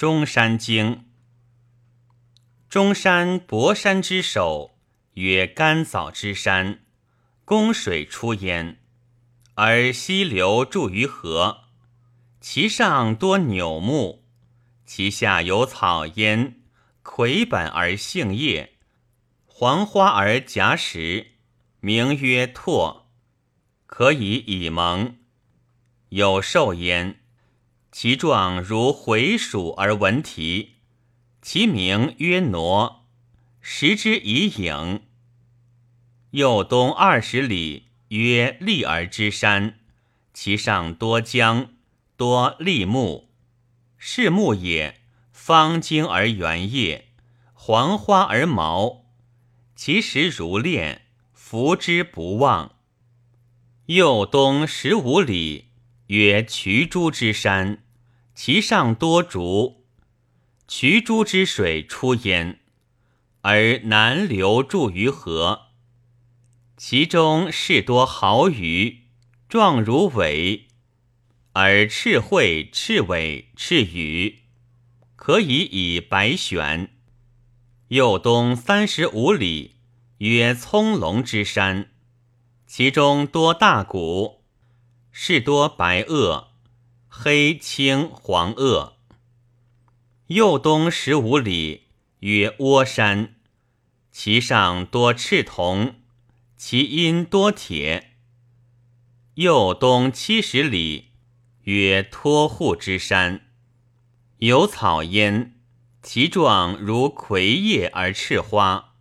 中山经。中山博山之首，曰甘枣之山，宫水出焉，而溪流注于河。其上多朽木，其下有草焉，魁本而杏叶，黄花而夹实，名曰拓，可以以蒙。有兽焉。其状如回鼠而文蹄，其名曰挪，食之以影。右东二十里，曰立儿之山，其上多江，多立木，是木也，方茎而圆叶，黄花而毛，其实如链，服之不忘。右东十五里。曰渠诸之山，其上多竹，渠诸之水出焉，而南流注于河。其中是多豪鱼，状如尾，而赤喙、赤尾、赤羽，可以以白玄。右东三十五里，曰葱茏之山，其中多大谷。是多白垩，黑青黄垩。右东十五里，曰涡山，其上多赤铜，其阴多铁。右东七十里，曰托户之山，有草焉，其状如葵叶而赤花，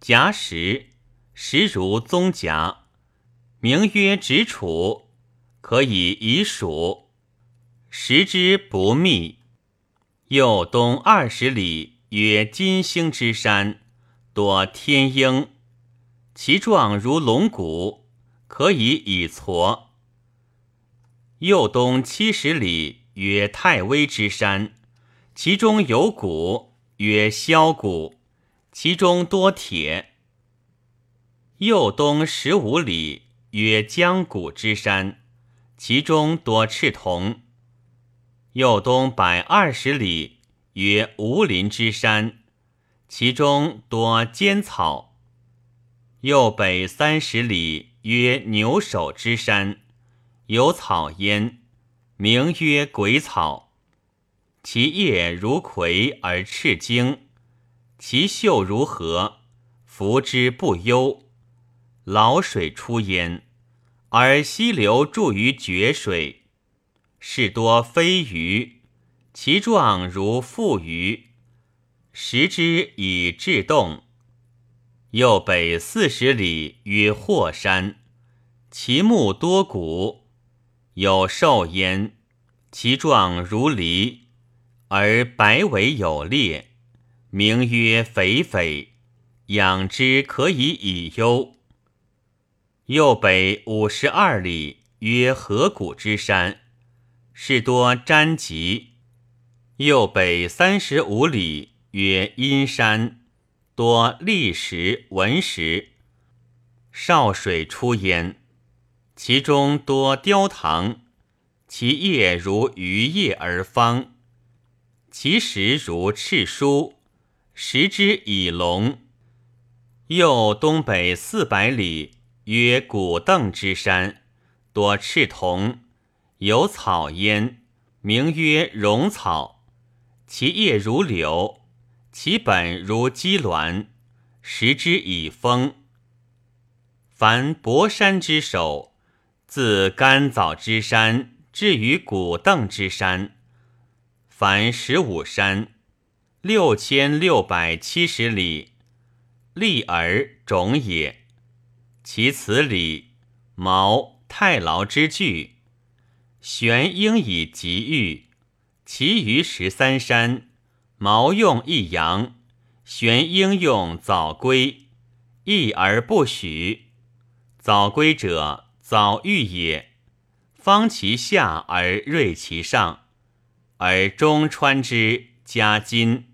夹实，实如棕夹，名曰直楚。可以以数，食之不密。右东二十里，曰金星之山，多天鹰，其状如龙骨，可以以矬。右东七十里，曰太微之山，其中有骨，曰削骨，其中多铁。右东十五里，曰江谷之山。其中多赤铜。右东百二十里，曰无林之山，其中多尖草。右北三十里，曰牛首之山，有草焉，名曰鬼草。其叶如葵而赤茎，其秀如荷，服之不忧。老水出焉。而溪流注于绝水，是多飞鱼，其状如腹鱼，食之以制动。右北四十里，曰霍山，其木多骨，有兽焉，其状如狸，而白尾有裂，名曰肥肥，养之可以以忧。右北五十二里，曰河谷之山，是多粘棘。右北三十五里，曰阴山，多砾石、文石。少水出焉，其中多雕塘，其叶如鱼叶而方，其实如赤书，食之以龙。右东北四百里。曰古邓之山，多赤铜，有草焉，名曰荣草。其叶如柳，其本如鸡卵，食之以风。凡博山之首，自甘枣之山至于古邓之山，凡十五山，六千六百七十里，立而种也。其此里，毛太牢之句，玄应以吉玉；其余十三山，毛用一阳，玄应用早归，异而不许。早归者，早玉也，方其下而锐其上，而中穿之加金。